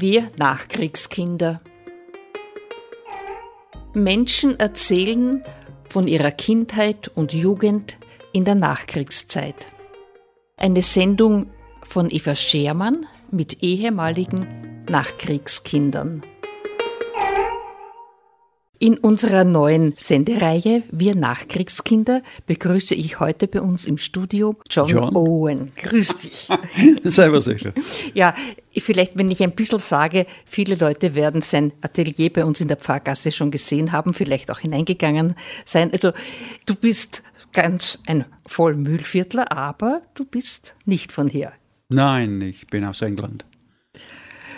Wir Nachkriegskinder. Menschen erzählen von ihrer Kindheit und Jugend in der Nachkriegszeit. Eine Sendung von Eva Schermann mit ehemaligen Nachkriegskindern. In unserer neuen Sendereihe Wir Nachkriegskinder begrüße ich heute bei uns im Studio John, John. Owen. Grüß dich. Servus, sicher. Ja, vielleicht, wenn ich ein bisschen sage, viele Leute werden sein Atelier bei uns in der Pfarrgasse schon gesehen haben, vielleicht auch hineingegangen sein. Also, du bist ganz ein Vollmühlviertler, aber du bist nicht von hier. Nein, ich bin aus England.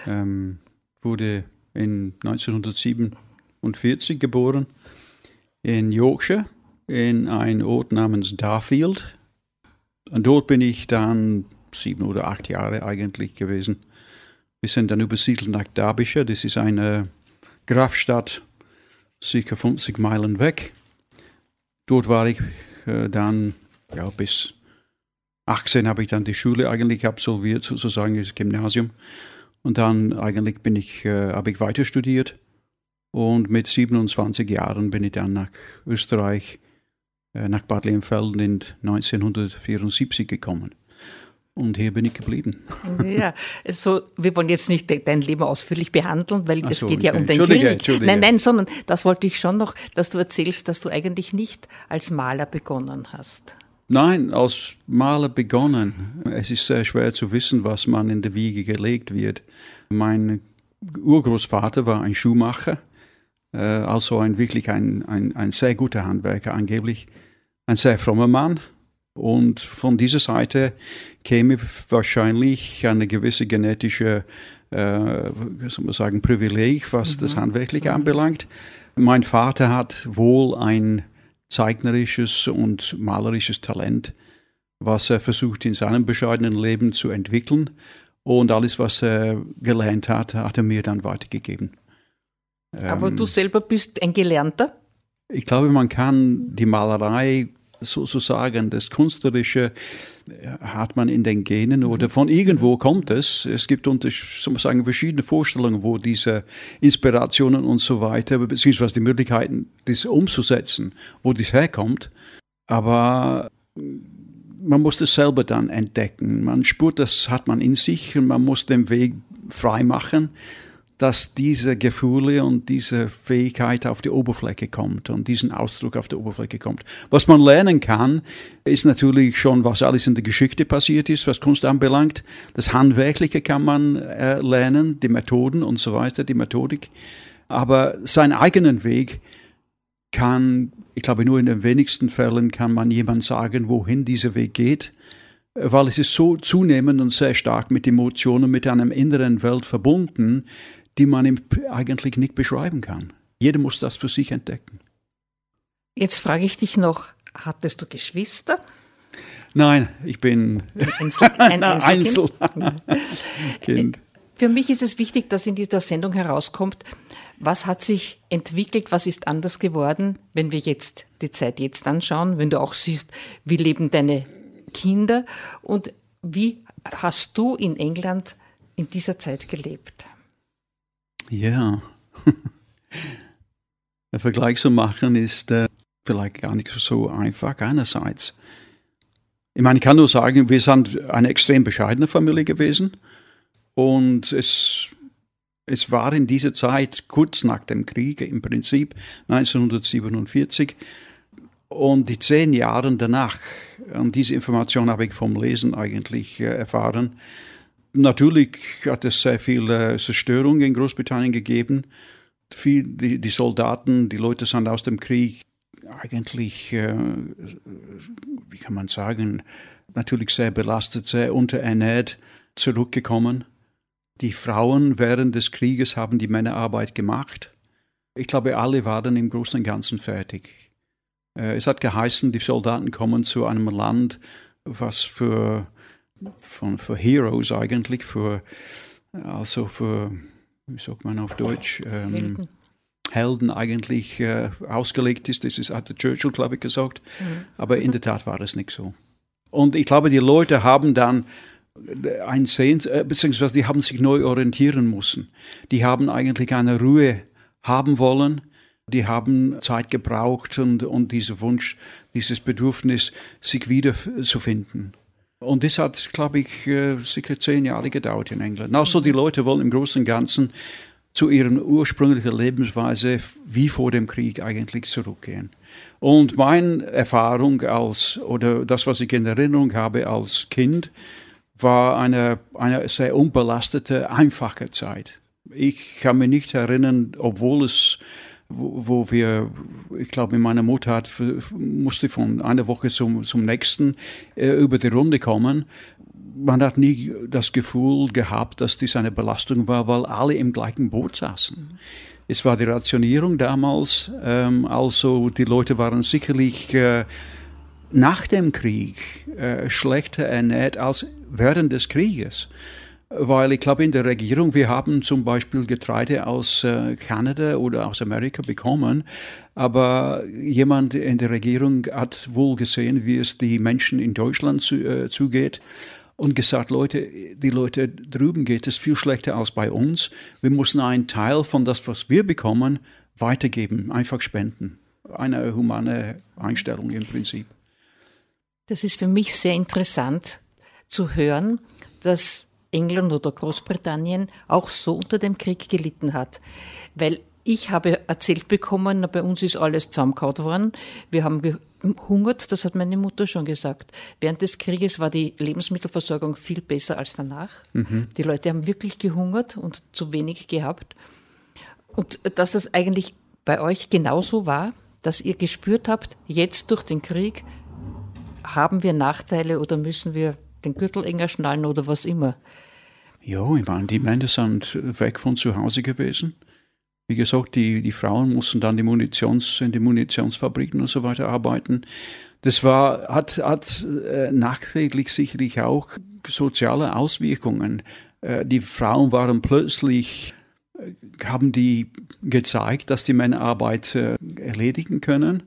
Ähm, wurde in 1907 1940 geboren in Yorkshire, in einem Ort namens Darfield. Und dort bin ich dann sieben oder acht Jahre eigentlich gewesen. Wir sind dann übersiedelt nach Derbyshire, das ist eine Grafstadt, circa 50 Meilen weg. Dort war ich äh, dann, ja, bis 18 habe ich dann die Schule eigentlich absolviert, sozusagen das Gymnasium. Und dann eigentlich bin ich, äh, habe ich weiter studiert und mit 27 Jahren bin ich dann nach Österreich, äh, nach Bad Leonfelden in 1974 gekommen. Und hier bin ich geblieben. Ja, also wir wollen jetzt nicht dein Leben ausführlich behandeln, weil es so, geht ja um dein König. Nein, nein, sondern das wollte ich schon noch, dass du erzählst, dass du eigentlich nicht als Maler begonnen hast. Nein, als Maler begonnen. Es ist sehr schwer zu wissen, was man in der Wiege gelegt wird. Mein Urgroßvater war ein Schuhmacher also ein wirklich ein, ein, ein sehr guter Handwerker angeblich, ein sehr frommer Mann. Und von dieser Seite käme wahrscheinlich eine gewisse genetische, äh, soll man sagen, Privileg, was mhm. das Handwerkliche mhm. anbelangt. Mein Vater hat wohl ein zeichnerisches und malerisches Talent, was er versucht in seinem bescheidenen Leben zu entwickeln. Und alles, was er gelernt hat, hat er mir dann weitergegeben. Aber ähm, du selber bist ein Gelernter? Ich glaube, man kann die Malerei sozusagen, das Künstlerische äh, hat man in den Genen oder von irgendwo kommt es. Es gibt unter, sagen, verschiedene Vorstellungen, wo diese Inspirationen und so weiter, beziehungsweise die Möglichkeiten, das umzusetzen, wo das herkommt. Aber man muss das selber dann entdecken. Man spürt, das hat man in sich und man muss den Weg frei machen dass diese Gefühle und diese Fähigkeit auf die Oberfläche kommt und diesen Ausdruck auf die Oberfläche kommt. Was man lernen kann, ist natürlich schon, was alles in der Geschichte passiert ist, was Kunst anbelangt. Das Handwerkliche kann man äh, lernen, die Methoden und so weiter, die Methodik. Aber seinen eigenen Weg kann, ich glaube, nur in den wenigsten Fällen kann man jemand sagen, wohin dieser Weg geht weil es ist so zunehmend und sehr stark mit Emotionen, mit einer inneren Welt verbunden, die man eigentlich nicht beschreiben kann. Jeder muss das für sich entdecken. Jetzt frage ich dich noch, hattest du Geschwister? Nein, ich bin Einzel, ein Einzel kind. Für mich ist es wichtig, dass in dieser Sendung herauskommt, was hat sich entwickelt, was ist anders geworden, wenn wir jetzt die Zeit jetzt anschauen, wenn du auch siehst, wie leben deine Kinder und wie hast du in England in dieser Zeit gelebt? Ja, der Vergleich zu machen ist äh, vielleicht gar nicht so einfach einerseits. Ich meine, ich kann nur sagen, wir sind eine extrem bescheidene Familie gewesen und es, es war in dieser Zeit kurz nach dem Krieg, im Prinzip 1947 und die zehn Jahre danach, und diese Information habe ich vom Lesen eigentlich äh, erfahren, Natürlich hat es sehr viel äh, Zerstörung in Großbritannien gegeben. Viel, die, die, Soldaten, die Leute sind aus dem Krieg eigentlich, äh, wie kann man sagen, natürlich sehr belastet, sehr unterernährt zurückgekommen. Die Frauen während des Krieges haben die Männerarbeit gemacht. Ich glaube, alle waren im Großen und Ganzen fertig. Äh, es hat geheißen, die Soldaten kommen zu einem Land, was für von, für Heroes eigentlich, für, also für, wie sagt man auf Deutsch, ähm, Helden. Helden. eigentlich äh, ausgelegt ist. Das ist, hat der Churchill, glaube ich, gesagt. Mhm. Aber in der Tat war es nicht so. Und ich glaube, die Leute haben dann ein Sehen, äh, beziehungsweise die haben sich neu orientieren müssen. Die haben eigentlich eine Ruhe haben wollen. Die haben Zeit gebraucht und, und dieser Wunsch, dieses Bedürfnis, sich wiederzufinden. Und das hat, glaube ich, äh, sicher zehn Jahre gedauert in England. Also die Leute wollen im Großen und Ganzen zu ihrer ursprünglichen Lebensweise wie vor dem Krieg eigentlich zurückgehen. Und meine Erfahrung als, oder das, was ich in Erinnerung habe als Kind, war eine, eine sehr unbelastete, einfache Zeit. Ich kann mich nicht erinnern, obwohl es wo, wir, ich glaube, meine Mutter hat, musste von einer Woche zum, zum nächsten äh, über die Runde kommen. Man hat nie das Gefühl gehabt, dass dies eine Belastung war, weil alle im gleichen Boot saßen. Es war die Rationierung damals, ähm, also die Leute waren sicherlich äh, nach dem Krieg äh, schlechter ernährt als während des Krieges weil ich glaube, in der Regierung, wir haben zum Beispiel Getreide aus äh, Kanada oder aus Amerika bekommen, aber jemand in der Regierung hat wohl gesehen, wie es die Menschen in Deutschland zu, äh, zugeht und gesagt, Leute, die Leute drüben geht es viel schlechter als bei uns. Wir müssen einen Teil von das, was wir bekommen, weitergeben, einfach spenden. Eine humane Einstellung im Prinzip. Das ist für mich sehr interessant zu hören, dass England oder Großbritannien auch so unter dem Krieg gelitten hat. Weil ich habe erzählt bekommen, bei uns ist alles zusammengehauen worden. Wir haben gehungert, das hat meine Mutter schon gesagt. Während des Krieges war die Lebensmittelversorgung viel besser als danach. Mhm. Die Leute haben wirklich gehungert und zu wenig gehabt. Und dass das eigentlich bei euch genauso war, dass ihr gespürt habt, jetzt durch den Krieg haben wir Nachteile oder müssen wir den Gürtel enger schnallen oder was immer. Ja, ich meine, die Männer sind weg von zu Hause gewesen. Wie gesagt, die, die Frauen mussten dann die Munitions, in die Munitionsfabriken und so weiter arbeiten. Das war, hat, hat äh, nachträglich sicherlich auch soziale Auswirkungen. Äh, die Frauen waren plötzlich, äh, haben die gezeigt, dass die Männer Arbeit erledigen können.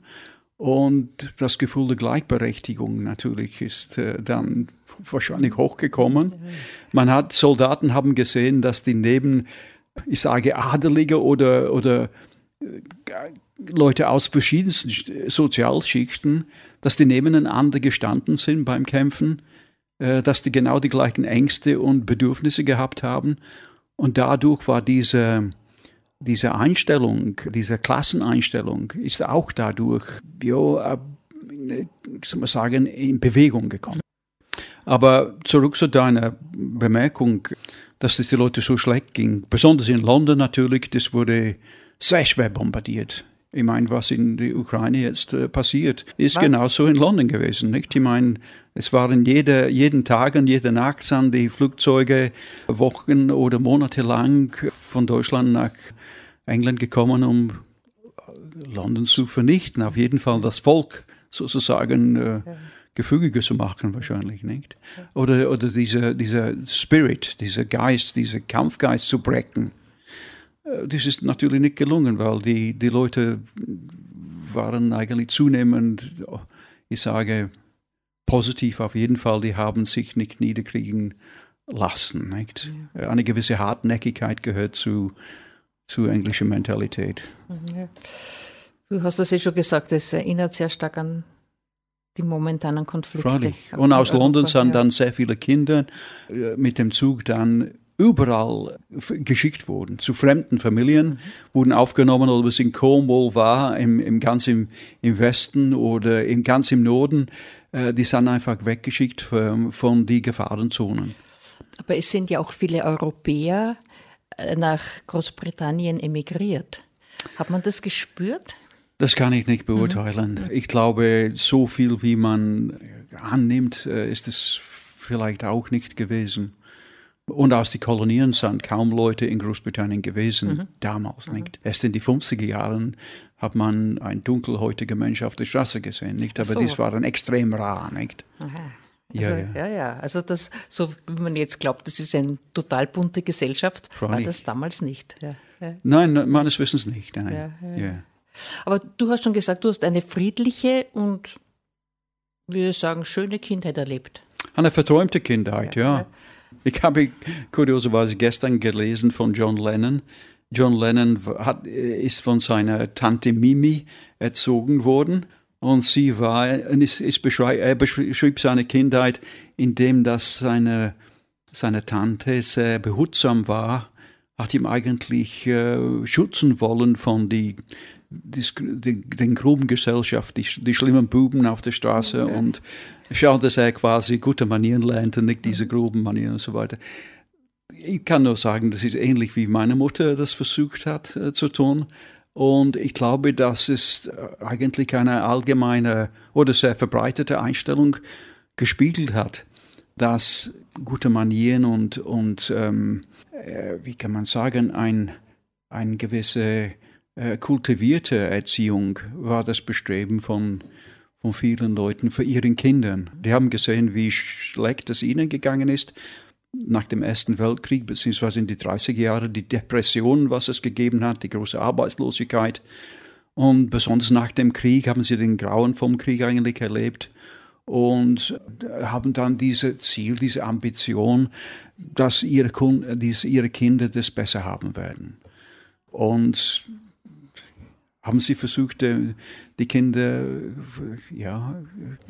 Und das Gefühl der Gleichberechtigung natürlich ist äh, dann wahrscheinlich hochgekommen. Man hat, Soldaten haben gesehen, dass die neben, ich sage, Adelige oder, oder äh, Leute aus verschiedensten Sozialschichten, dass die nebeneinander gestanden sind beim Kämpfen, äh, dass die genau die gleichen Ängste und Bedürfnisse gehabt haben. Und dadurch war diese, diese Einstellung, diese Klasseneinstellung ist auch dadurch, ja, äh, soll man sagen, in Bewegung gekommen. Aber zurück zu deiner Bemerkung, dass es die Leute so schlecht ging. Besonders in London natürlich, das wurde sehr schwer bombardiert. Ich meine, was in der Ukraine jetzt äh, passiert, ist was? genauso in London gewesen. Nicht? Ich meine, es waren jede, jeden Tag und jede Nacht sind die Flugzeuge Wochen oder Monate lang von Deutschland nach England gekommen, um London zu vernichten. Auf jeden Fall das Volk sozusagen äh, gefügiger zu machen, wahrscheinlich nicht. Oder, oder dieser diese Spirit, dieser Geist, dieser Kampfgeist zu brechen. Äh, das ist natürlich nicht gelungen, weil die, die Leute waren eigentlich zunehmend, ich sage, positiv auf jeden Fall, die haben sich nicht niederkriegen lassen. Nicht? Eine gewisse Hartnäckigkeit gehört zu, zu englischer Mentalität. Mhm, ja. Du hast das ja schon gesagt, es erinnert sehr stark an die momentanen Konflikte. Freilich. Und aus Europa, London sind ja. dann sehr viele Kinder äh, mit dem Zug dann überall geschickt worden, zu fremden Familien, mhm. wurden aufgenommen, ob es in Cornwall war, im, im ganz im, im Westen oder im, ganz im Norden, äh, die sind einfach weggeschickt von, von die Gefahrenzonen. Aber es sind ja auch viele Europäer nach Großbritannien emigriert. Hat man das gespürt? Das kann ich nicht beurteilen. Mhm. Ich glaube, so viel wie man annimmt, äh, ist es vielleicht auch nicht gewesen. Und aus den Kolonien sind kaum Leute in Großbritannien gewesen, mhm. damals mhm. nicht. Erst in den 50er Jahren hat man ein dunkelhäutiger Mensch auf der Straße gesehen, nicht? Aber so. das war dann extrem rar, nicht? Aha. Also, ja, ja. ja, ja. Also das, so wie man jetzt glaubt, das ist eine total bunte Gesellschaft, Freilich. war das damals nicht. Ja, ja. Nein, meines Wissens nicht. Nein. Ja, aber du hast schon gesagt, du hast eine friedliche und, würde sagen, schöne Kindheit erlebt. eine verträumte Kindheit, ja. ja. Ich habe kurioserweise gestern gelesen von John Lennon. John Lennon hat, ist von seiner Tante Mimi erzogen worden und sie war, ist, ist beschreib, er beschrieb seine Kindheit, indem das seine, seine Tante sehr behutsam war, hat ihm eigentlich äh, schützen wollen von die, die, die, den groben Gesellschaft, die, die schlimmen Buben auf der Straße okay. und schaut, dass er quasi gute Manieren lernt und nicht diese groben Manieren und so weiter. Ich kann nur sagen, das ist ähnlich wie meine Mutter das versucht hat äh, zu tun. Und ich glaube, das ist äh, eigentlich eine allgemeine oder sehr verbreitete Einstellung gespiegelt hat, dass gute Manieren und, und ähm, äh, wie kann man sagen, ein, eine gewisse äh, kultivierte Erziehung war das Bestreben von, von vielen Leuten für ihren Kindern. Die haben gesehen, wie schlecht es ihnen gegangen ist nach dem Ersten Weltkrieg, beziehungsweise in die 30er Jahre, die Depression, was es gegeben hat, die große Arbeitslosigkeit. Und besonders nach dem Krieg haben sie den Grauen vom Krieg eigentlich erlebt und haben dann dieses Ziel, diese Ambition, dass ihre, dass ihre Kinder das besser haben werden. Und haben sie versucht, äh, die Kinder ja,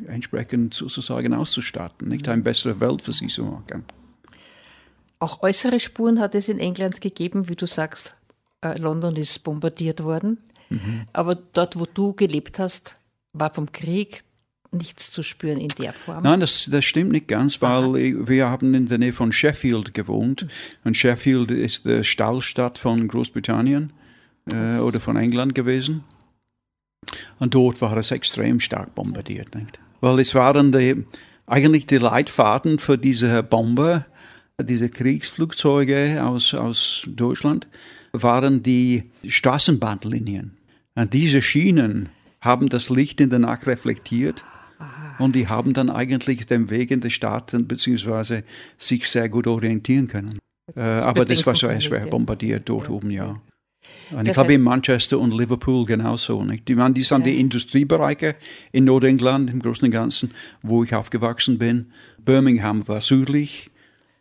entsprechend sozusagen auszustatten, nicht eine bessere Welt für sie zu machen. Auch äußere Spuren hat es in England gegeben, wie du sagst, äh, London ist bombardiert worden. Mhm. Aber dort, wo du gelebt hast, war vom Krieg nichts zu spüren in der Form. Nein, das, das stimmt nicht ganz, weil Aha. wir haben in der Nähe von Sheffield gewohnt. Mhm. Und Sheffield ist die Stallstadt von Großbritannien äh, oder von England gewesen. Und dort war es extrem stark bombardiert. Nicht? Weil es waren die, eigentlich die Leitfaden für diese Bomber diese Kriegsflugzeuge aus, aus Deutschland waren die Straßenbahnlinien. Und diese Schienen haben das Licht in der Nacht reflektiert Aha. und die haben dann eigentlich den Weg in die Staaten beziehungsweise sich sehr gut orientieren können. Äh, aber das war so schwer bombardiert dort ja. oben, ja. Und ich glaube in Manchester und Liverpool genauso. Nicht? Die, die sind ja. die Industriebereiche in Nordengland im Großen und Ganzen, wo ich aufgewachsen bin. Birmingham war südlich,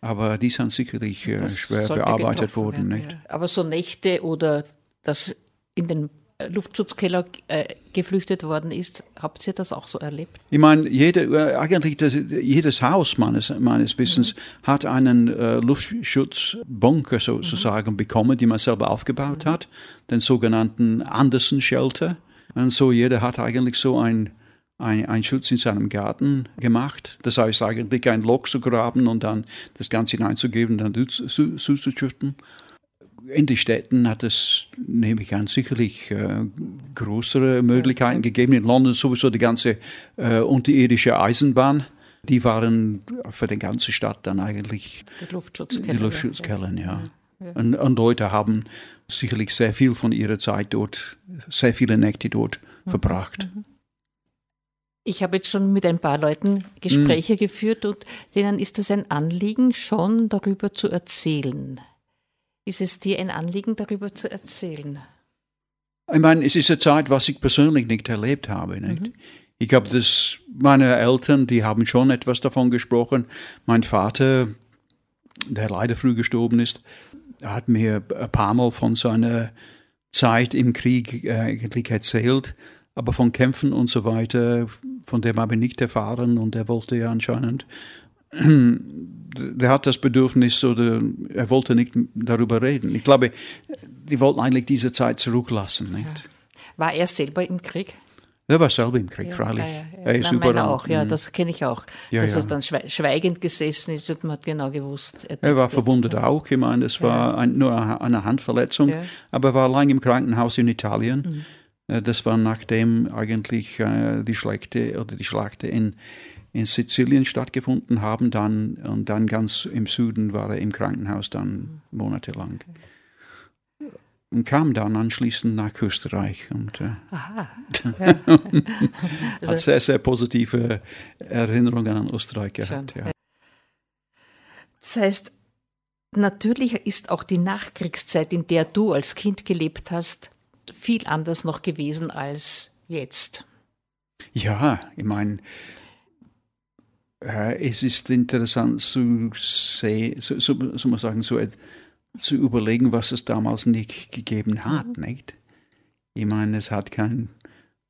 aber die sind sicherlich äh, schwer bearbeitet worden. Werden, ja. Aber so Nächte oder das in den äh, Luftschutzkeller äh, geflüchtet worden ist. Habt ihr das auch so erlebt? Ich meine, jede, äh, eigentlich das, jedes Haus meines, meines Wissens mhm. hat einen äh, Luftschutzbunker sozusagen mhm. bekommen, die man selber aufgebaut mhm. hat, den sogenannten Anderson Shelter. Und so jeder hat eigentlich so ein einen Schutz in seinem Garten gemacht. Das heißt eigentlich ein Loch zu graben und dann das Ganze hineinzugeben, dann zuzuschütten. In den Städten hat es, nehme ich an, sicherlich äh, größere Möglichkeiten gegeben. In London sowieso die ganze äh, unterirdische Eisenbahn. Die waren für die ganze Stadt dann eigentlich die Luftschutzkeller. Die Luftschutzkeller, ja. ja. ja. Und, und, Leute haben sicherlich sehr viel von ihrer Zeit dort, sehr viele Nächte dort mhm. verbracht. Mhm. Ich habe jetzt schon mit ein paar Leuten Gespräche mhm. geführt und denen ist es ein Anliegen, schon darüber zu erzählen. Ist es dir ein Anliegen, darüber zu erzählen? Ich meine, es ist eine Zeit, was ich persönlich nicht erlebt habe. Nicht? Mhm. Ich habe das, meine Eltern, die haben schon etwas davon gesprochen. Mein Vater, der leider früh gestorben ist, hat mir ein paar Mal von seiner Zeit im Krieg äh, erzählt aber von Kämpfen und so weiter, von dem habe ich nicht erfahren und er wollte ja anscheinend, der hat das Bedürfnis oder er wollte nicht darüber reden. Ich glaube, die wollten eigentlich diese Zeit zurücklassen. Nicht? War er selber im Krieg? Er war selber im Krieg, ja, freilich. Ja, ja, Er ist Nein, überall. auch, ja, mhm. das kenne ich auch. dass er dann schweigend gesessen ist und man hat genau gewusst. Er, er war verwundet auch. Ich meine, es war ein, nur eine Handverletzung, aber er war lange im Krankenhaus in Italien. Mhm. Äh, das war nachdem eigentlich äh, die Schlächte oder die Schlachte in, in Sizilien stattgefunden haben, dann und dann ganz im Süden war er im Krankenhaus dann monatelang. Und kam dann anschließend nach Österreich und äh. Ja. hat sehr, sehr positive Erinnerungen an Österreich gehabt. Ja. Das heißt, natürlich ist auch die Nachkriegszeit, in der du als Kind gelebt hast, viel anders noch gewesen als jetzt. Ja, ich meine, Äh, es ist interessant zu sehen, so, so, so man sagen, so, zu überlegen, was es damals nicht gegeben hat, mhm. nicht? Ich meine, es hat kein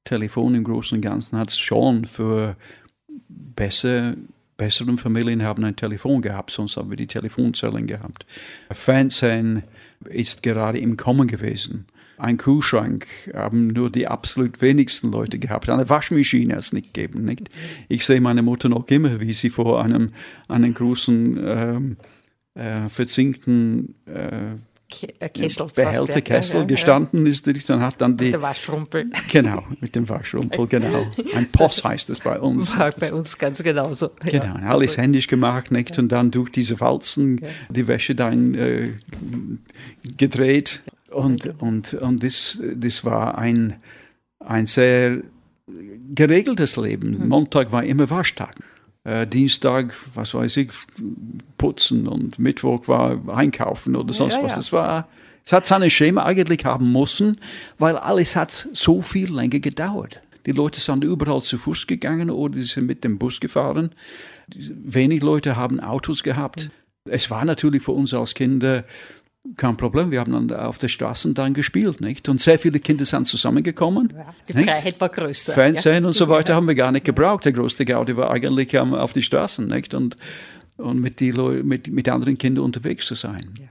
Telefon im Großen und Ganzen, hat es schon für besser, besseren Familien haben ein Telefon gehabt, sonst haben wir die Telefonzellen gehabt. Fernsehen ist gerade im Kommen gewesen. Ein Kühlschrank haben nur die absolut wenigsten Leute gehabt. Eine Waschmaschine hat es nicht gegeben. Nicht? Ich sehe meine Mutter noch immer, wie sie vor einem, einem großen ähm, äh, verzinkten äh, äh, Kessel Behälter, Kessel ja, gestanden ja. ist, dann hat dann die... Mit dem Waschrumpel. Genau, mit dem Waschrumpel, genau. Ein Post heißt das bei uns. War bei uns ganz genauso. Genau, alles händisch gemacht, nicht? Und dann durch diese Walzen die Wäsche dann äh, gedreht. Und, und, und das, das war ein, ein sehr geregeltes Leben. Mhm. Montag war immer Waschtag. Äh, Dienstag, was weiß ich, putzen und Mittwoch war einkaufen oder sonst ja, was. Ja. Es war, es hat seine Schema eigentlich haben müssen, weil alles hat so viel länger gedauert. Die Leute sind überall zu Fuß gegangen oder sie sind mit dem Bus gefahren. Wenig Leute haben Autos gehabt. Mhm. Es war natürlich für uns als Kinder kein Problem, wir haben dann auf der Straße dann gespielt, nicht? Und sehr viele Kinder sind zusammengekommen. Ja, die Freiheit nicht? war größer. Fernsehen ja. und so weiter haben wir gar nicht gebraucht. Der größte Gaudi war eigentlich auf die Straßen, nicht? Und, und mit, die mit, mit anderen Kindern unterwegs zu sein. Ja.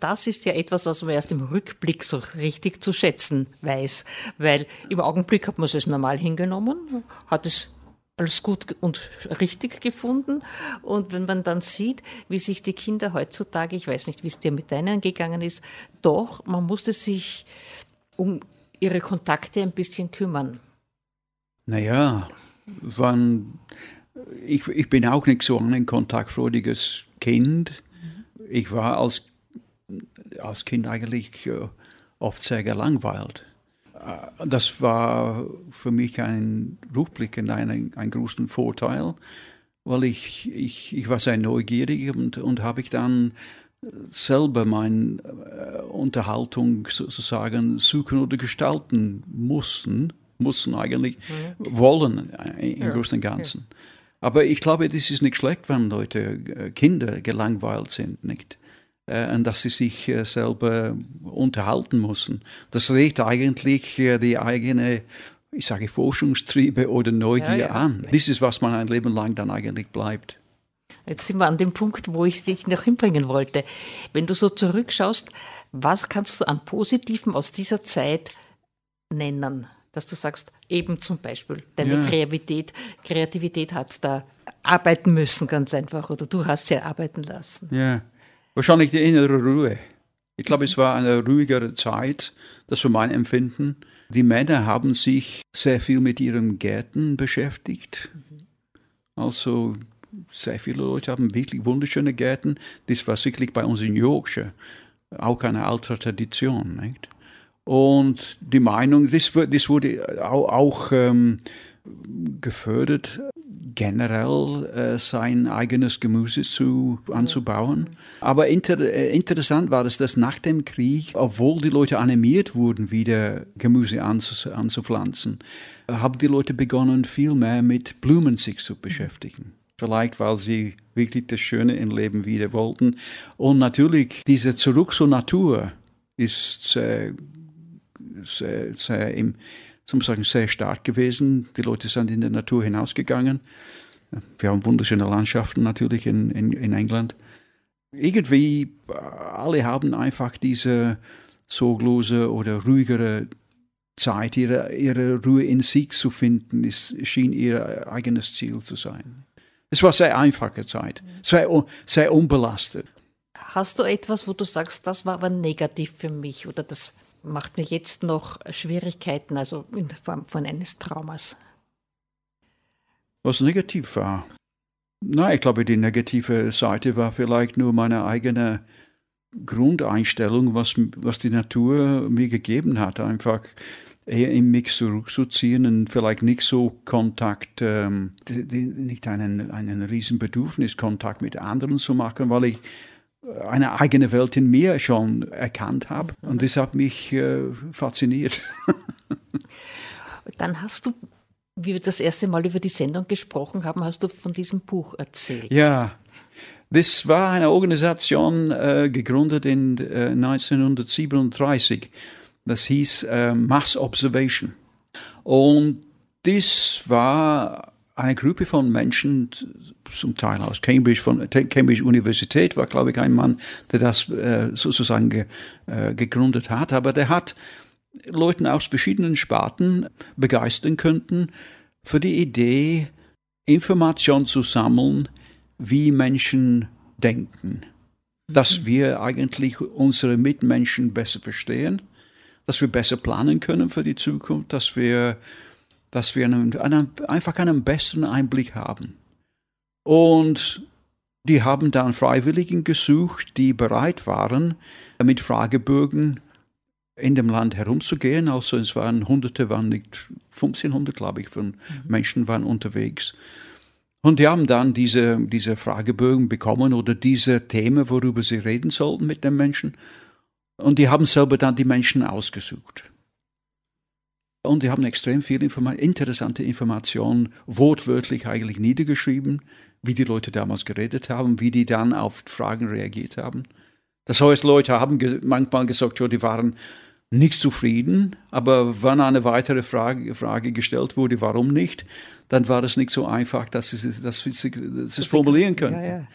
Das ist ja etwas, was man erst im Rückblick so richtig zu schätzen weiß. Weil im Augenblick hat man es normal hingenommen, hat es alles gut und richtig gefunden. Und wenn man dann sieht, wie sich die Kinder heutzutage, ich weiß nicht, wie es dir mit deinen gegangen ist, doch, man musste sich um ihre Kontakte ein bisschen kümmern. Naja, wann, ich, ich bin auch nicht so ein kontaktfreudiges Kind. Ich war als, als Kind eigentlich äh, oft sehr gelangweilt. Äh, das war für mich ein Rückblick in einen, einen großen Vorteil, weil ich, ich, ich war sehr neugierig und, und habe ich dann selber meine äh, Unterhaltung sozusagen suchen oder gestalten mussten, mussten eigentlich, mhm. wollen äh, im ja, Großen und Ganzen. Ja. Aber ich glaube, das ist nicht schlecht, wenn Leute, Kinder gelangweilt sind, nicht? Und dass sie sich selber unterhalten müssen. Das regt eigentlich die eigene ich sage Forschungstriebe oder Neugier ja, ja. an. Das ist, was man ein Leben lang dann eigentlich bleibt. Jetzt sind wir an dem Punkt, wo ich dich noch hinbringen wollte. Wenn du so zurückschaust, was kannst du an Positiven aus dieser Zeit nennen? Dass du sagst, eben zum Beispiel, deine ja. Kreativität, Kreativität hat da arbeiten müssen, ganz einfach, oder du hast sie arbeiten lassen. Ja, Wahrscheinlich die innere Ruhe. Ich glaube, es war eine ruhigere Zeit, das war mein Empfinden. Die Männer haben sich sehr viel mit ihren Gärten beschäftigt. Also sehr viele Leute haben wirklich wunderschöne Gärten. Das war sicherlich bei uns in Yorkshire auch eine alte Tradition. Nicht? Und die Meinung, das, das wurde auch, auch ähm, gefördert, generell äh, sein eigenes Gemüse zu, anzubauen. Aber inter, äh, interessant war es, dass nach dem Krieg, obwohl die Leute animiert wurden, wieder Gemüse anzus, anzupflanzen, haben die Leute begonnen, viel mehr mit Blumen sich zu beschäftigen. Vielleicht, weil sie wirklich das Schöne im Leben wieder wollten. Und natürlich, dieser Zurück zur Natur ist sehr, sehr, sehr im, zum sagen, sehr stark gewesen. Die Leute sind in der Natur hinausgegangen. Wir haben wunderschöne Landschaften natürlich in, in, in England. Irgendwie, äh, alle haben einfach diese sorglose oder ruhigere Zeit, ihre, ihre Ruhe in sich zu finden, es schien ihr eigenes Ziel zu sein. Es war eine sehr einfache Zeit, sehr, sehr unbelastet. Hast du etwas, wo du sagst, das war aber negativ für mich oder das macht mir jetzt noch Schwierigkeiten, also in Form von eines Traumas? Was negativ war? Na, ich glaube, die negative Seite war vielleicht nur meine eigene Grundeinstellung, was, was die Natur mir gegeben hat. Einfach eher in mich zurückzuziehen und vielleicht nicht so Kontakt, ähm, nicht einen, einen riesen Bedürfnis, Kontakt mit anderen zu machen, weil ich eine eigene Welt in mir schon erkannt habe. Und mhm. das hat mich äh, fasziniert. Dann hast du Wie wir das erste Mal über die Sendung gesprochen haben, hast du von diesem Buch erzählt. Ja, das war eine Organisation äh, gegründet in äh, 1937. Das hieß äh, Mass Observation. Und das war eine Gruppe von Menschen, zum Teil aus Cambridge, von Cambridge Universität, war, glaube ich, ein Mann, der das äh, sozusagen ge, äh, gegründet hat. Aber der hat Leuten aus verschiedenen Sparten begeistern können für die Idee, Informationen zu sammeln, wie Menschen denken. Dass mhm. wir eigentlich unsere Mitmenschen besser verstehen, dass wir besser planen können für die Zukunft, dass wir, dass wir einen, einen, einfach einen besseren Einblick haben. Und die haben dann Freiwilligen gesucht, die bereit waren, mit Fragebögen in dem Land herumzugehen. Also es waren Hunderte, waren nicht 1500, glaube ich, von mhm. Menschen waren unterwegs. Und die haben dann diese, diese Fragebögen bekommen oder diese Themen, worüber sie reden sollten mit den Menschen. Und die haben selber dann die Menschen ausgesucht. Und die haben extrem viel Informa interessante Informationen wortwörtlich eigentlich niedergeschrieben, wie die Leute damals geredet haben, wie die dann auf Fragen reagiert haben. Das heißt, Leute haben ge manchmal gesagt, ja, die waren nicht zufrieden, aber wenn eine weitere Frage, Frage gestellt wurde, warum nicht, dann war es nicht so einfach, dass sie, dass sie, dass sie es formulieren können. Ja, ja.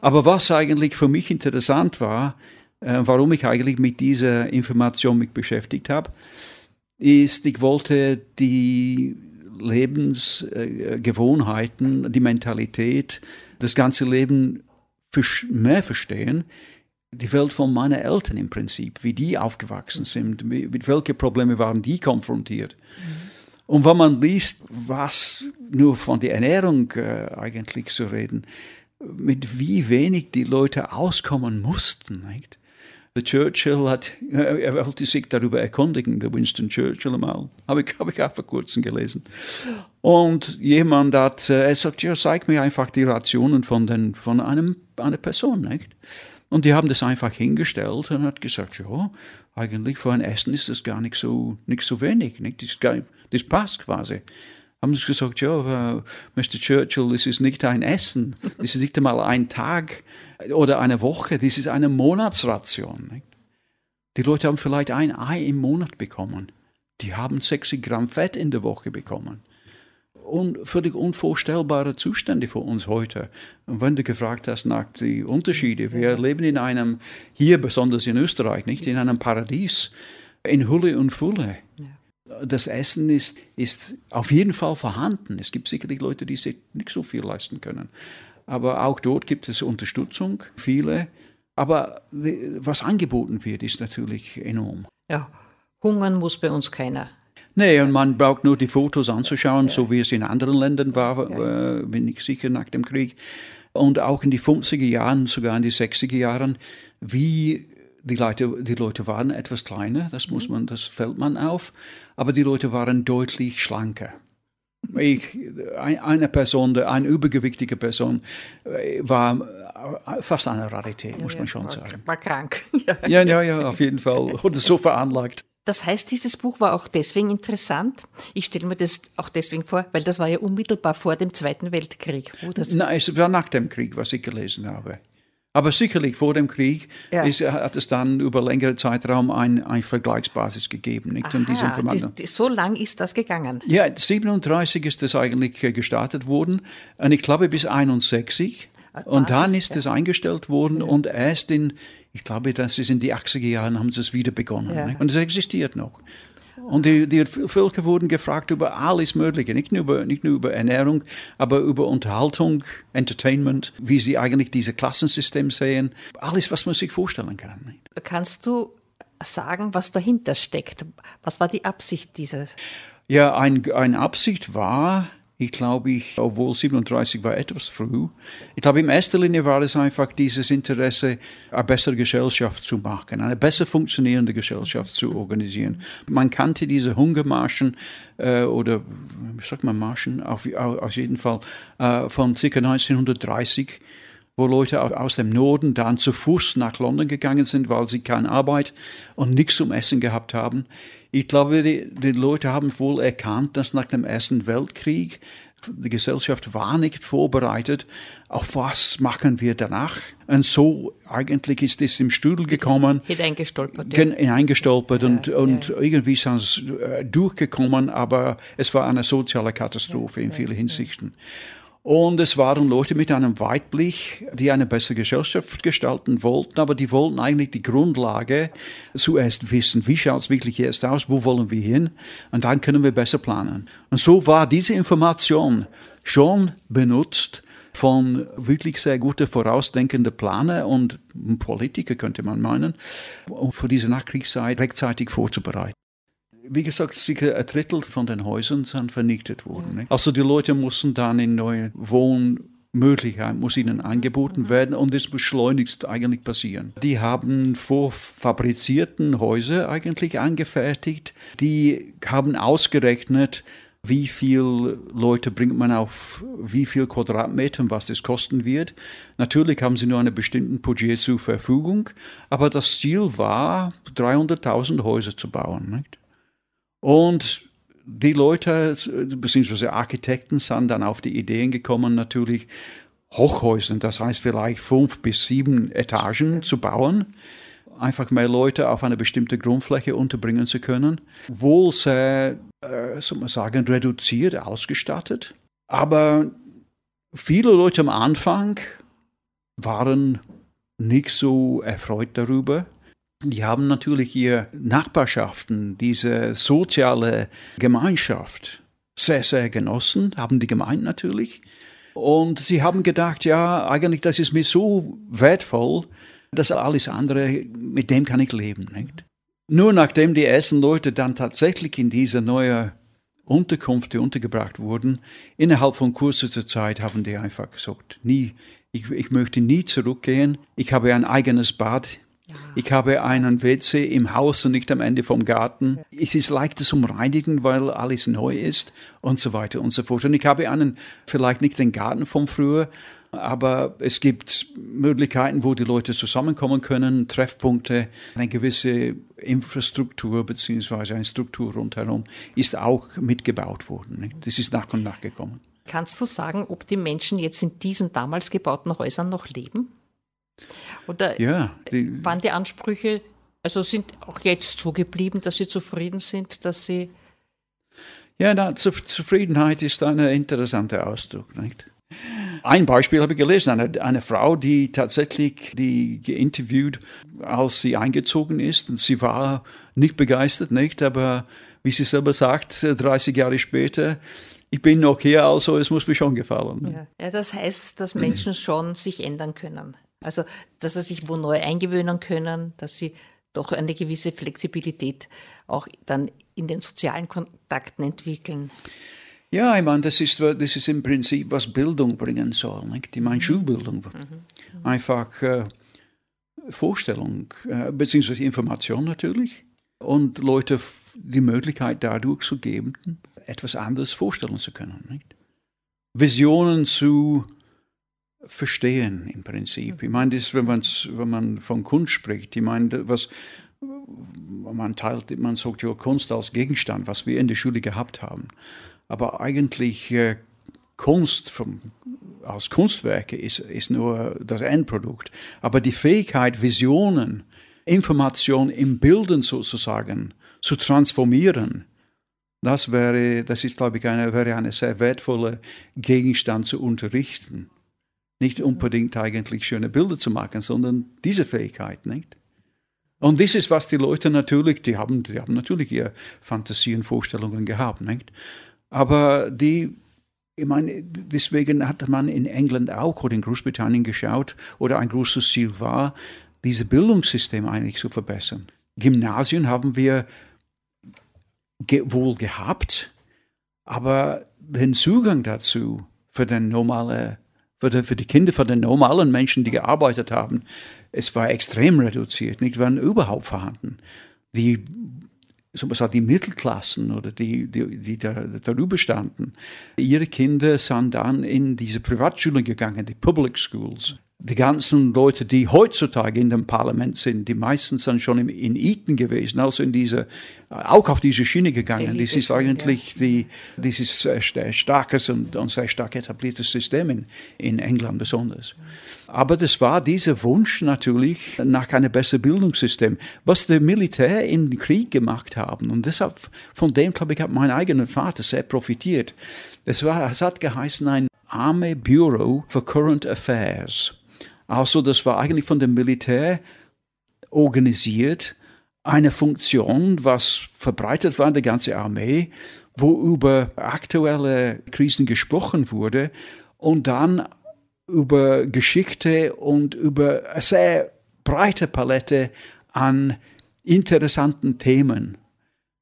Aber was eigentlich für mich interessant war, äh, warum ich eigentlich mit dieser Information mich beschäftigt habe, ist, ich wollte die Lebensgewohnheiten, die Mentalität, das ganze Leben mehr verstehen die Welt von meinen Eltern im Prinzip, wie die aufgewachsen sind, mit welchen Problemen waren die konfrontiert. Mhm. Und wenn man liest, was nur von der Ernährung äh, eigentlich zu reden, mit wie wenig die Leute auskommen mussten. Nicht? Der Churchill hat, äh, er wollte sich darüber erkundigen, der Winston Churchill einmal, habe ich, hab ich auch vor kurzem gelesen. Und jemand hat, äh, er sagt, ja, zeig mir einfach die Rationen von, den, von einem, einer Person. Nicht? Und die haben das einfach hingestellt und hat gesagt, ja, eigentlich für ein Essen ist das gar nicht so, nicht so wenig. Nicht? Das, das passt quasi. Haben sie gesagt, ja, uh, Mr. Churchill, das ist nicht ein Essen, das ist nicht einmal ein Tag oder eine Woche, das ist eine Monatsration. Nicht? Die Leute haben vielleicht ein Ei im Monat bekommen. Die haben 60 Gramm Fett in der Woche bekommen un, völlig unvorstellbare Zustände für uns heute. Und wenn du gefragt hast nach den Unterschieden, wir leben in einem, hier besonders in Österreich, nicht in einem Paradies, in Hülle und Fülle. Ja. Das Essen ist, ist auf jeden Fall vorhanden. Es gibt sicherlich Leute, die sich nicht so viel leisten können. Aber auch dort gibt es Unterstützung, viele. Aber was angeboten wird, ist natürlich enorm. Ja, hungern muss bei uns keiner. Nee, und man braucht nur die Fotos anzuschauen, ja. so wie es in anderen Ländern war, ja. äh, bin ich sicher, nach dem Krieg. Und auch in die 50er Jahren, sogar in die 60er Jahren, wie die Leute, die Leute waren etwas kleiner, das muss mhm. man, das fällt man auf, aber die Leute waren deutlich schlanker. Ich, eine Person, eine übergewichtige Person, äh, war fast eine Rarität, muss man schon war, sagen. War krank. Ja, ja, ja, auf jeden Fall. Oder so veranlagt. Das heißt, dieses Buch war auch deswegen interessant. Ich stelle mir das auch deswegen vor, weil das war ja unmittelbar vor dem Zweiten Weltkrieg. Nein, es war nach dem Krieg, was ich gelesen habe. Aber sicherlich vor dem Krieg ja. ist, hat es dann über längere Zeitraum ein, ein Vergleichsbasis gegeben. Nicht? Aha, diese Information. Die, die, so lang ist das gegangen? Ja, 37 ist das eigentlich äh, gestartet worden. Und ich glaube bis 61. Ah, das und dann ist, es ja. eingestellt worden ja. und erst in, ich glaube, das ist in die 80er Jahren, haben sie es wieder begonnen. Ja. Und es existiert noch. Und die, die, Völker wurden gefragt über alles Mögliche, nicht nur, über, nicht nur über Ernährung, aber über Unterhaltung, Entertainment, wie sie eigentlich dieses Klassensystem sehen, alles, was man sich vorstellen kann. Kannst du sagen, was dahinter steckt? Was war die Absicht dieses? Ja, ein, eine Absicht war, ich glaube, ich, obwohl 37 war etwas früh, ich glaube, in erster Linie war es einfach dieses Interesse, eine bessere Gesellschaft zu machen, eine besser funktionierende Gesellschaft zu organisieren. Man kannte diese Hungermarschen äh, oder, wie sagt man, Marschen, auf, auf jeden Fall äh, von ca. 1930 wo Leute aus dem Norden dann zu Fuß nach London gegangen sind, weil sie keine Arbeit und nichts zum Essen gehabt haben. Ich glaube, die, die Leute haben wohl erkannt, dass nach dem Ersten Weltkrieg die Gesellschaft war nicht vorbereitet. Auf was machen wir danach? Und so eigentlich ist es im Strudel gekommen. Hineingestolpert. Ja. Hineingestolpert ja, und, ja, und irgendwie sind es äh, durchgekommen, aber es war eine soziale Katastrophe in vielen Hinsichten. Und es waren Leute mit einem Weitblick, die eine bessere Gesellschaft gestalten wollten, aber die wollten eigentlich die Grundlage zuerst wissen, wie schaut es wirklich jetzt aus, wo wollen wir hin, und dann können wir besser planen. Und so war diese Information schon benutzt von wirklich sehr guten vorausdenkenden Planer und Politiker, könnte man meinen, um für diese Nachkriegszeit rechtzeitig vorzubereiten wie gesagt, sicher ein Drittel von den Häusern sind vernichtet worden. Ja. Also die Leute mussten dann in neue Wohnmöglichkeiten, muss ihnen angeboten mhm. werden und das beschleunigst eigentlich passieren. Die haben vorfabrizierten Häuser eigentlich angefertigt, die haben ausgerechnet, wie viel Leute bringt man auf wie viel Quadratmeter und was das kosten wird. Natürlich haben sie nur einen bestimmten Budget zur Verfügung, aber das Ziel war, 300.000 Häuser zu bauen. Nicht? Und die Leute, beziehungsweise Architekten, sind dann auf die Ideen gekommen, natürlich Hochhäuser, das heißt vielleicht fünf bis sieben Etagen zu bauen, einfach mehr Leute auf eine bestimmte Grundfläche unterbringen zu können. Wohl sehr, äh, soll man sagen, reduziert ausgestattet, aber viele Leute am Anfang waren nicht so erfreut darüber, die haben natürlich ihre Nachbarschaften, diese soziale Gemeinschaft sehr, sehr genossen, haben die gemeint natürlich. Und sie haben gedacht, ja, eigentlich, das ist mir so wertvoll, dass alles andere, mit dem kann ich leben. Nicht? Nur nachdem die ersten Leute dann tatsächlich in diese neue Unterkunft untergebracht wurden, innerhalb von kurzer Zeit haben die einfach gesagt, nie, ich, ich möchte nie zurückgehen. Ich habe ein eigenes Bad ich habe einen WC im Haus und nicht am Ende vom Garten. Es ist leichter zum Reinigen, weil alles neu ist und so weiter und so fort. Und ich habe einen, vielleicht nicht den Garten von früher, aber es gibt Möglichkeiten, wo die Leute zusammenkommen können, Treffpunkte, eine gewisse Infrastruktur beziehungsweise eine Struktur rundherum ist auch mitgebaut worden. Das ist nach und nach gekommen. Kannst du sagen, ob die Menschen jetzt in diesen damals gebauten Häusern noch leben? Oder ja, die, waren die Ansprüche, also sind auch jetzt so geblieben, dass sie zufrieden sind, dass sie. Ja, na, Zufriedenheit ist ein interessanter Ausdruck, nicht? Ein Beispiel habe ich gelesen, eine, eine Frau, die tatsächlich die geinterviewt, als sie eingezogen ist, und sie war nicht begeistert, nicht, aber wie sie selber sagt, 30 Jahre später, ich bin noch hier, also es muss mir schon gefallen. Ja, ja das heißt, dass Menschen schon sich ändern können. Also, dass sie sich wo neu eingewöhnen können, dass sie doch eine gewisse Flexibilität auch dann in den sozialen Kontakten entwickeln. Ja, ich meine, das ist, das ist im Prinzip, was Bildung bringen soll. Nicht? Ich meine, mhm. Schulbildung. Mhm. Einfach äh, Vorstellung, äh, beziehungsweise Information natürlich. Und Leute die Möglichkeit dadurch zu geben, etwas anderes vorstellen zu können. Nicht? Visionen zu verstehen im Prinzip. Ich meine, das, wenn, wenn man von Kunst spricht, ich meine, was man teilt, man sagt ja Kunst als Gegenstand, was wir in der Schule gehabt haben. Aber eigentlich äh, Kunst vom, als Kunstwerke ist, ist nur das Endprodukt. Aber die Fähigkeit, Visionen, Informationen im Bilden sozusagen zu transformieren, das wäre, das ist, glaube ich, eine, wäre eine sehr wertvolle Gegenstand zu unterrichten. Nicht unbedingt eigentlich schöne Bilder zu machen, sondern diese Fähigkeit, nicht? Und das ist, was die Leute natürlich, die haben, die haben natürlich ihre Fantasien, Vorstellungen gehabt, nicht? Aber die, ich meine, deswegen hat man in England auch oder in Großbritannien geschaut, oder ein großes Ziel war, dieses Bildungssystem eigentlich zu verbessern. Gymnasien haben wir ge wohl gehabt, aber den Zugang dazu für den normalen für die, für die Kinder von den normalen Menschen, die gearbeitet haben, es war extrem reduziert, nicht waren überhaupt vorhanden. Die, so die Mittelklassen oder die, die, die da, darüber standen, ihre Kinder sind dann in diese Privatschulen gegangen, die Public Schools. Die ganzen Leute, die heutzutage in dem Parlament sind, die meistens dann schon in Eton gewesen, also in diese, auch auf diese Schiene gegangen. Das ist eigentlich ja. die, dieses sehr starkes und, und, sehr stark etabliertes System in, in England besonders. Aber das war dieser Wunsch natürlich nach einem besseren Bildungssystem, was der Militär im Krieg gemacht haben. Und deshalb, von dem, glaube ich, hat mein eigener Vater sehr profitiert. Es, war, es hat geheißen ein Army Bureau for Current Affairs. Also das war eigentlich von dem Militär organisiert, eine Funktion, was verbreitet war in der ganzen Armee, wo über aktuelle Krisen gesprochen wurde und dann über Geschichte und über eine sehr breite Palette an interessanten Themen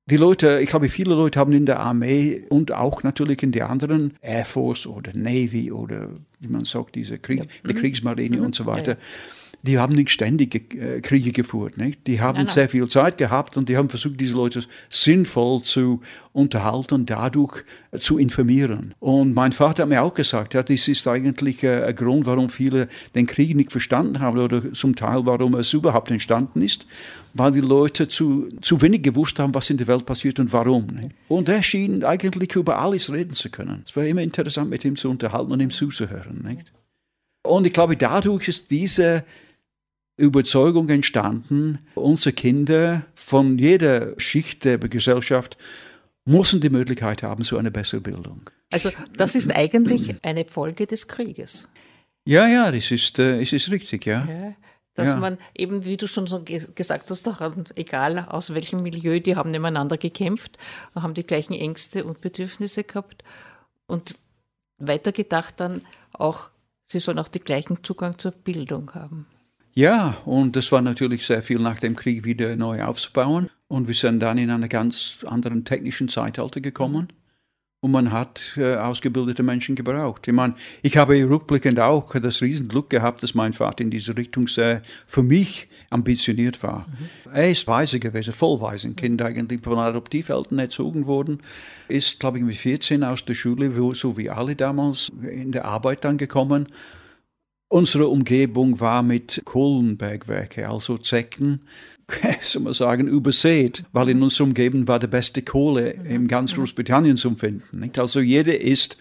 die Leute, ich glaube, viele Leute haben in der Armee und auch natürlich in der anderen Air Force oder Navy oder wie man sagt, diese Krieg, ja. die mhm. Kriegsmarine mhm. und so weiter, ja, ja die haben nicht ständig äh, Kriege geführt. Nicht? Die haben nein, nein. sehr viel Zeit gehabt und die haben versucht, diese Leute sinnvoll zu unterhalten und dadurch äh, zu informieren. Und mein Vater hat mir auch gesagt, ja, das ist eigentlich äh, ein Grund, warum viele den Krieg nicht verstanden haben oder zum Teil, warum es überhaupt entstanden ist, weil die Leute zu, zu wenig gewusst haben, was in der Welt passiert und warum. Nicht? Und er schien eigentlich über alles reden zu können. Es war immer interessant, mit ihm zu unterhalten und ihm zuzuhören. Nicht? Und ich glaube, dadurch ist diese Überzeugung entstanden, unsere Kinder von jeder Schicht der Gesellschaft müssen die Möglichkeit haben zu einer besseren Bildung. Also das ist eigentlich eine Folge des Krieges. Ja, ja, das ist, äh, es ist richtig, ja. ja dass ja. man eben, wie du schon so gesagt hast, doch, egal aus welchem Milieu, die haben nebeneinander gekämpft, haben die gleichen Ängste und Bedürfnisse gehabt und weitergedacht dann auch, sie sollen auch den gleichen Zugang zur Bildung haben. Ja, und das war natürlich sehr viel nach dem Krieg wieder neu aufzubauen. Und wir sind dann in einen ganz anderen technischen Zeitalter gekommen. Und man hat äh, ausgebildete Menschen gebraucht. Ich meine, ich habe rückblickend auch das Riesenglück gehabt, dass mein Vater in diese Richtung sehr für mich ambitioniert war. Mhm. Er ist weise gewesen, Vollwaisenkind eigentlich von Adoptiveltern erzogen worden, ist, glaube ich, mit 14 aus der Schule, so wie alle damals, in der Arbeit dann gekommen Unsere Umgebung war mit Kohlenbergwerke, also Zecken, soll man sagen, übersät, weil in unserer Umgebung war die beste Kohle in ganz Großbritannien zu finden. Nicht? Also jeder ist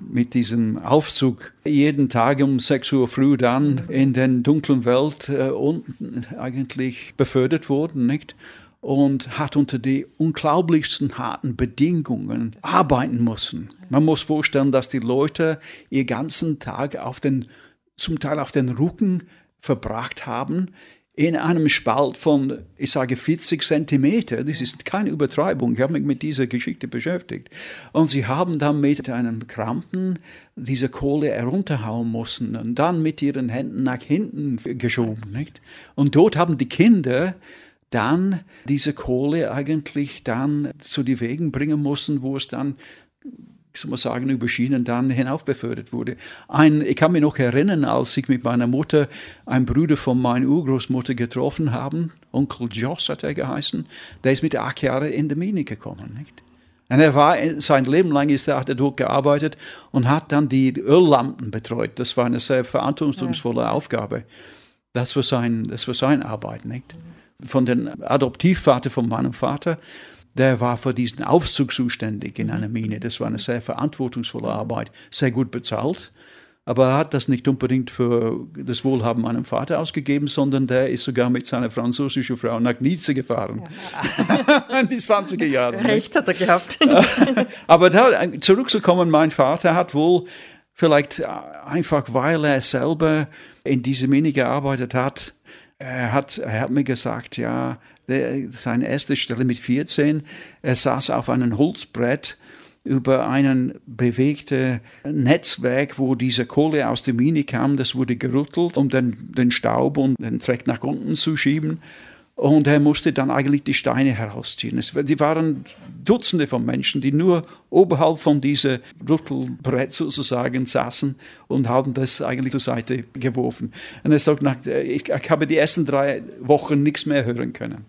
mit diesem Aufzug jeden Tag um 6 Uhr früh dann in den dunklen Welt äh, unten eigentlich befördert worden, nicht? Und hat unter die unglaublichsten harten Bedingungen arbeiten müssen. Man muss vorstellen, dass die Leute ihr ganzen Tag auf den zum Teil auf den Rücken verbracht haben, in einem Spalt von, ich sage, 40 Zentimeter. Das ist keine Übertreibung. Ich habe mich mit dieser Geschichte beschäftigt. Und sie haben dann mit einem Krampen diese Kohle herunterhauen müssen und dann mit ihren Händen nach hinten geschoben. Nicht? Und dort haben die Kinder dann diese Kohle eigentlich dann zu den Wegen bringen müssen, wo es dann soll man sagen, über Schienen dann hinaufbefördert wurde. Ein, ich kann mich noch erinnern, als ich mit meiner Mutter einen Bruder von meiner Urgroßmutter getroffen haben, Onkel Joss hat er geheißen, der ist mit acht Jahren in die Mine gekommen. Nicht? Und er war, sein Leben lang ist er, hat er dort gearbeitet und hat dann die Öllampen betreut. Das war eine sehr verantwortungsvolle ja. Aufgabe. Das war, sein, das war seine Arbeit. Nicht? Von dem Adoptivvater von meinem Vater der war für diesen Aufzug zuständig in einer Mine. Das war eine sehr verantwortungsvolle Arbeit, sehr gut bezahlt. Aber er hat das nicht unbedingt für das Wohlhaben meinem Vater ausgegeben, sondern der ist sogar mit seiner französischen Frau nach Nice gefahren. Ja. in die 20er Jahre. Recht hat er gehabt. Aber da, zurückzukommen, mein Vater hat wohl vielleicht einfach, weil er selber in diese Mine gearbeitet hat, er hat, er hat mir gesagt, ja, seine erste Stelle mit 14. Er saß auf einem Holzbrett über ein bewegtes Netzwerk, wo diese Kohle aus der Mine kam. Das wurde gerüttelt, um den, den Staub und den Dreck nach unten zu schieben. Und er musste dann eigentlich die Steine herausziehen. Es, die waren Dutzende von Menschen, die nur oberhalb von diesem Rüttelbrett sozusagen saßen und haben das eigentlich zur Seite geworfen. Und er sagt, ich, ich habe die ersten drei Wochen nichts mehr hören können.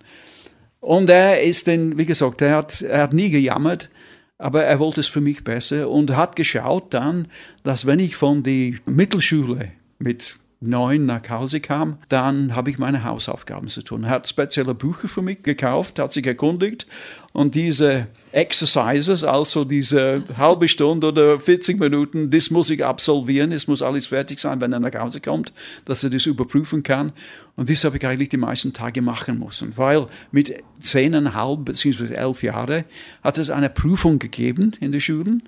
Und er ist dann, wie gesagt, er hat, er hat nie gejammert, aber er wollte es für mich besser und hat geschaut dann, dass wenn ich von der Mittelschule mit neun nach Hause kam, dann habe ich meine Hausaufgaben zu tun. Er hat spezielle Bücher für mich gekauft, hat sich erkundigt und diese Exercises, also diese halbe Stunde oder 40 Minuten, das muss ich absolvieren. Es muss alles fertig sein, wenn er nach Hause kommt, dass er das überprüfen kann. Und das habe ich eigentlich die meisten Tage machen müssen, weil mit zehneinhalb bzw. elf Jahren hat es eine Prüfung gegeben in den Schulen.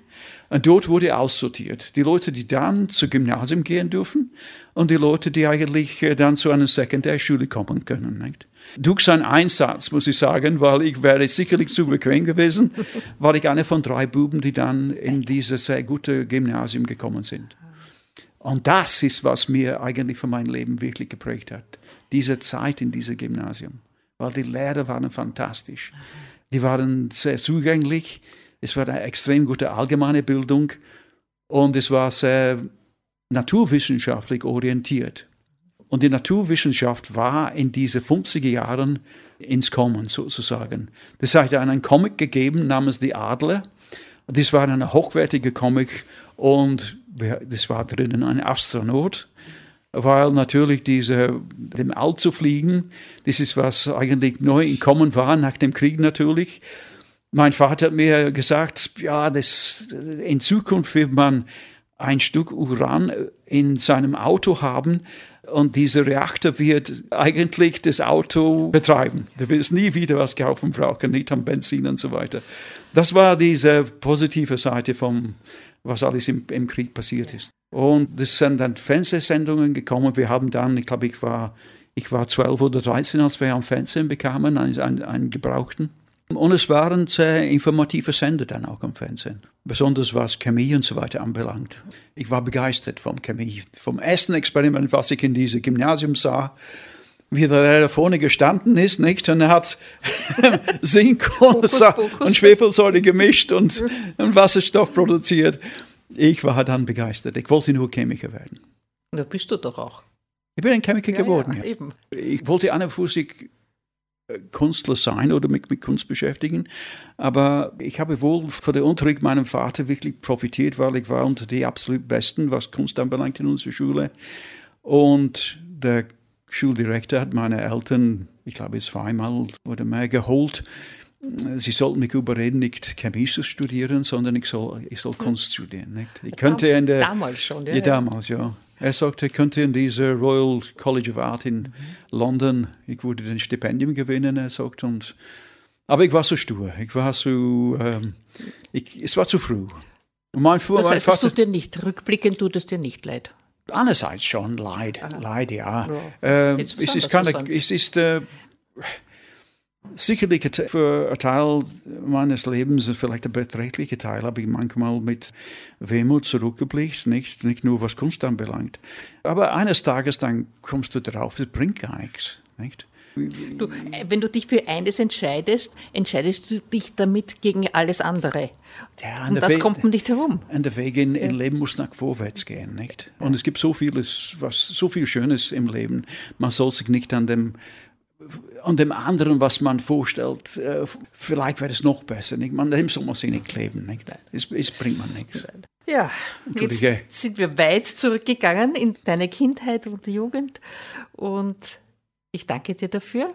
Und dort wurde aussortiert. Die Leute, die dann zum Gymnasium gehen dürfen und die Leute, die eigentlich äh, dann zu einer Sekundärschule kommen können. Nicht? Durch seinen Einsatz, muss ich sagen, weil ich wäre sicherlich zu bequem gewesen, war ich einer von drei Buben, die dann in dieses sehr gute Gymnasium gekommen sind. Und das ist, was mir eigentlich für mein Leben wirklich geprägt hat. Diese Zeit in diesem Gymnasium. Weil die Lehrer waren fantastisch. Die waren sehr zugänglich es war eine extrem gute allgemeine Bildung und es war sehr naturwissenschaftlich orientiert. Und die Naturwissenschaft war in diese 50er Jahren ins Kommen sozusagen. Das hat einen Comic gegeben namens Die Adler. Das war eine hochwertige Comic und das war drinnen ein Astronaut, weil natürlich diese, dem All zu fliegen, das ist was eigentlich neu in Kommen war, nach dem Krieg natürlich. Mein Vater hat mir gesagt, ja, das, in Zukunft wird man ein Stück Uran in seinem Auto haben und dieser Reaktor wird eigentlich das Auto betreiben. Da wird es nie wieder was kaufen brauchen, nicht am Benzin und so weiter. Das war diese positive Seite vom, was alles im, im Krieg passiert ist. Und es sind dann Fernsehsendungen gekommen. Wir haben dann, ich glaube, ich war, ich war 12 oder 13, als wir am Fernsehen bekamen, einen, einen, einen gebrauchten. Und es waren sehr informative Sender dann auch im Fernsehen, besonders was Chemie und so weiter anbelangt. Ich war begeistert vom Chemie, vom ersten Experiment, was ich in diesem Gymnasium sah, wie der Lehrer vorne gestanden ist, nicht? Und er hat Zink und, und Schwefelsäure gemischt und, und Wasserstoff produziert. Ich war dann begeistert. Ich wollte nur Chemiker werden. Da bist du doch auch. Ich bin ein Chemiker ja, geworden. Ja, eben. Ich wollte an und für sich Künstler sein oder mich mit Kunst beschäftigen. Aber ich habe wohl von der Unterricht meinem Vater wirklich profitiert, weil ich war unter die absolut Besten, was Kunst anbelangt in unserer Schule. Und der Schuldirektor hat meine Eltern, ich glaube, zweimal oder mehr geholt. Sie sollten mich überreden, nicht Chemie zu studieren, sondern ich soll, ich soll Kunst studieren. Nicht? Ich könnte in der, damals schon, ja. ja damals, ja. Er sagte, er könnte in dieser Royal College of Art in London, ich würde ein Stipendium gewinnen, er sagt. Und, aber ich war so stur, ich war so, ähm, ich, es war zu früh. Und mein, das heißt, mein Vater, es tut dir nicht, rückblickend tut es dir nicht leid? Einerseits schon leid, Aha. leid, ja. ja. Äh, es ist, keine, es ist äh, Sicherlich für einen Teil meines Lebens, vielleicht ein beträchtlicher Teil, habe ich manchmal mit Wehmut zurückgeblickt, nicht, nicht nur was Kunst anbelangt. Aber eines Tages dann kommst du darauf, es bringt gar nichts. Nicht? Du, äh, wenn du dich für eines entscheidest, entscheidest du dich damit gegen alles andere. Ja, und das Weg, kommt man nicht herum. Und der Weg in, ja. in Leben muss nach vorwärts gehen, nicht? Und es gibt so vieles, was so viel Schönes im Leben. Man soll sich nicht an dem an dem anderen, was man vorstellt, äh, vielleicht wäre es noch besser. Nicht? Man, dem soll man sich nicht kleben. Nicht? Es, es bringt man nichts. Ja, jetzt sind wir weit zurückgegangen in deine Kindheit und Jugend und ich danke dir dafür.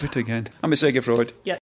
Bitte gern. Haben mich sehr gefreut. Ja.